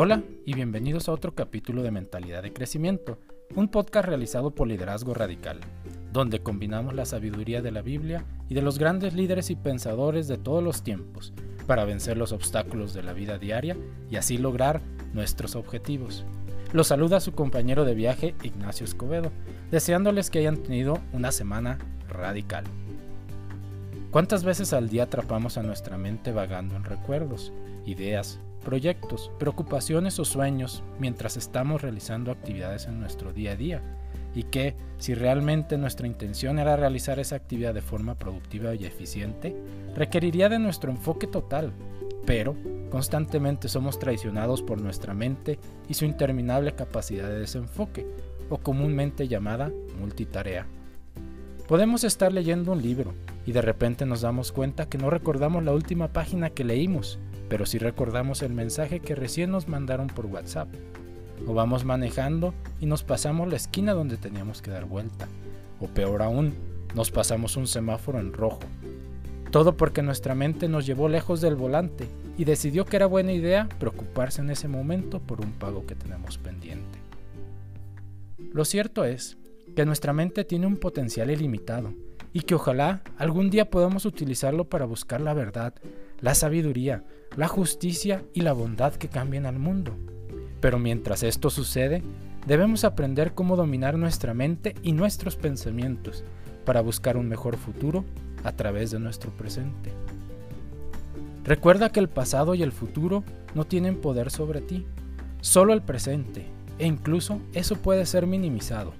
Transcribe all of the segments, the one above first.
Hola y bienvenidos a otro capítulo de Mentalidad de Crecimiento, un podcast realizado por Liderazgo Radical, donde combinamos la sabiduría de la Biblia y de los grandes líderes y pensadores de todos los tiempos para vencer los obstáculos de la vida diaria y así lograr nuestros objetivos. Los saluda su compañero de viaje Ignacio Escobedo, deseándoles que hayan tenido una semana radical. ¿Cuántas veces al día atrapamos a nuestra mente vagando en recuerdos, ideas, proyectos, preocupaciones o sueños mientras estamos realizando actividades en nuestro día a día? Y que, si realmente nuestra intención era realizar esa actividad de forma productiva y eficiente, requeriría de nuestro enfoque total, pero constantemente somos traicionados por nuestra mente y su interminable capacidad de desenfoque, o comúnmente llamada multitarea. Podemos estar leyendo un libro y de repente nos damos cuenta que no recordamos la última página que leímos, pero sí recordamos el mensaje que recién nos mandaron por WhatsApp. O vamos manejando y nos pasamos la esquina donde teníamos que dar vuelta. O peor aún, nos pasamos un semáforo en rojo. Todo porque nuestra mente nos llevó lejos del volante y decidió que era buena idea preocuparse en ese momento por un pago que tenemos pendiente. Lo cierto es que nuestra mente tiene un potencial ilimitado y que ojalá algún día podamos utilizarlo para buscar la verdad, la sabiduría, la justicia y la bondad que cambien al mundo. Pero mientras esto sucede, debemos aprender cómo dominar nuestra mente y nuestros pensamientos para buscar un mejor futuro a través de nuestro presente. Recuerda que el pasado y el futuro no tienen poder sobre ti, solo el presente, e incluso eso puede ser minimizado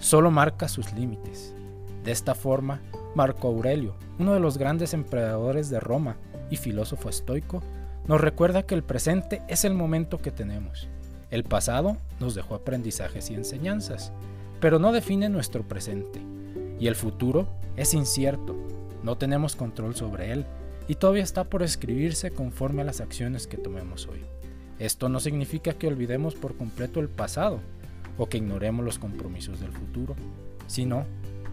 solo marca sus límites. De esta forma, Marco Aurelio, uno de los grandes emperadores de Roma y filósofo estoico, nos recuerda que el presente es el momento que tenemos. El pasado nos dejó aprendizajes y enseñanzas, pero no define nuestro presente. Y el futuro es incierto, no tenemos control sobre él y todavía está por escribirse conforme a las acciones que tomemos hoy. Esto no significa que olvidemos por completo el pasado, o que ignoremos los compromisos del futuro, sino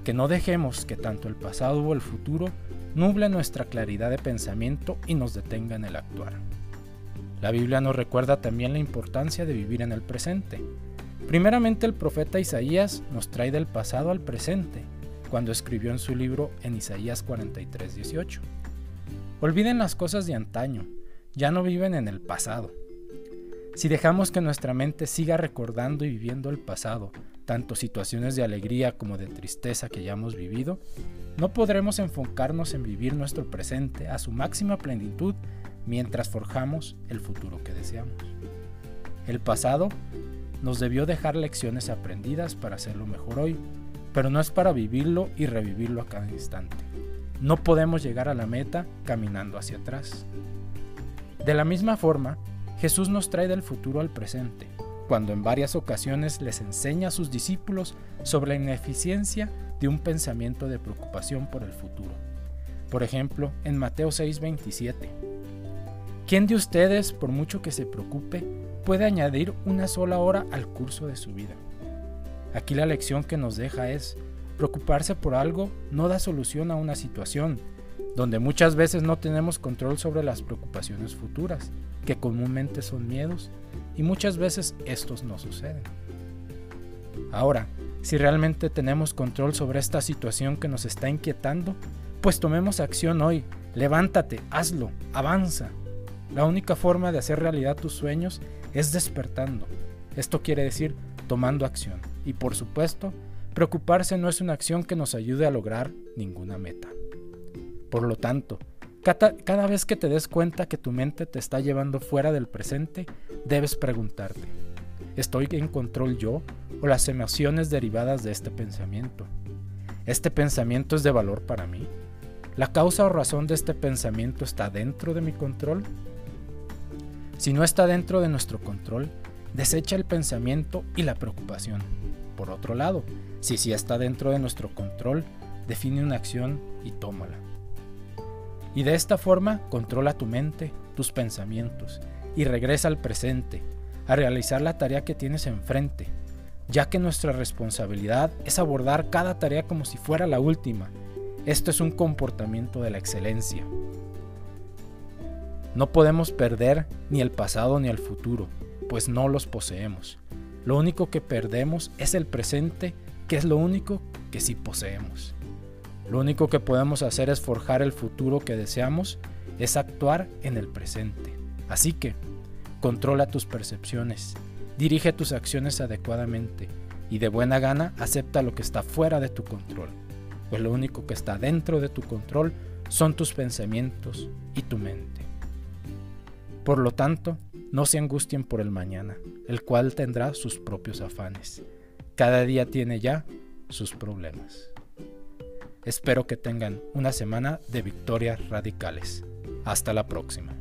que no dejemos que tanto el pasado o el futuro nuble nuestra claridad de pensamiento y nos detenga en el actuar. La Biblia nos recuerda también la importancia de vivir en el presente. Primeramente el profeta Isaías nos trae del pasado al presente, cuando escribió en su libro en Isaías 43:18. Olviden las cosas de antaño, ya no viven en el pasado, si dejamos que nuestra mente siga recordando y viviendo el pasado, tanto situaciones de alegría como de tristeza que ya hemos vivido, no podremos enfocarnos en vivir nuestro presente a su máxima plenitud mientras forjamos el futuro que deseamos. El pasado nos debió dejar lecciones aprendidas para hacerlo mejor hoy, pero no es para vivirlo y revivirlo a cada instante. No podemos llegar a la meta caminando hacia atrás. De la misma forma, Jesús nos trae del futuro al presente, cuando en varias ocasiones les enseña a sus discípulos sobre la ineficiencia de un pensamiento de preocupación por el futuro. Por ejemplo, en Mateo 6:27. ¿Quién de ustedes, por mucho que se preocupe, puede añadir una sola hora al curso de su vida? Aquí la lección que nos deja es, preocuparse por algo no da solución a una situación, donde muchas veces no tenemos control sobre las preocupaciones futuras, que comúnmente son miedos, y muchas veces estos no suceden. Ahora, si realmente tenemos control sobre esta situación que nos está inquietando, pues tomemos acción hoy, levántate, hazlo, avanza. La única forma de hacer realidad tus sueños es despertando. Esto quiere decir tomando acción. Y por supuesto, preocuparse no es una acción que nos ayude a lograr ninguna meta. Por lo tanto, cada, vez que te des cuenta que tu mente te está llevando fuera del presente, debes preguntarte, ¿estoy en control yo o las emociones derivadas de este pensamiento? ¿Este pensamiento es de valor para mí? ¿La causa o razón de este pensamiento está dentro de mi control? Si no está dentro de nuestro control, desecha el pensamiento y la preocupación. Por otro lado, si sí está dentro de nuestro control, define una acción y tómala. Y de esta forma controla tu mente, tus pensamientos y regresa al presente, a realizar la tarea que tienes enfrente, ya que nuestra responsabilidad es abordar cada tarea como si fuera la última. Esto es un comportamiento de la excelencia. No podemos perder ni el pasado ni el futuro, pues no los poseemos. Lo único que perdemos es el presente, que es lo único que sí poseemos. Lo único que podemos hacer es forjar el futuro que deseamos, es actuar en el presente. Así que, controla tus percepciones, dirige tus acciones adecuadamente y de buena gana acepta lo que está fuera de tu control, pues lo único que está dentro de tu control son tus pensamientos y tu mente. Por lo tanto, no se angustien por el mañana, el cual tendrá sus propios afanes. Cada día tiene ya sus problemas. Espero que tengan una semana de victorias radicales. Hasta la próxima.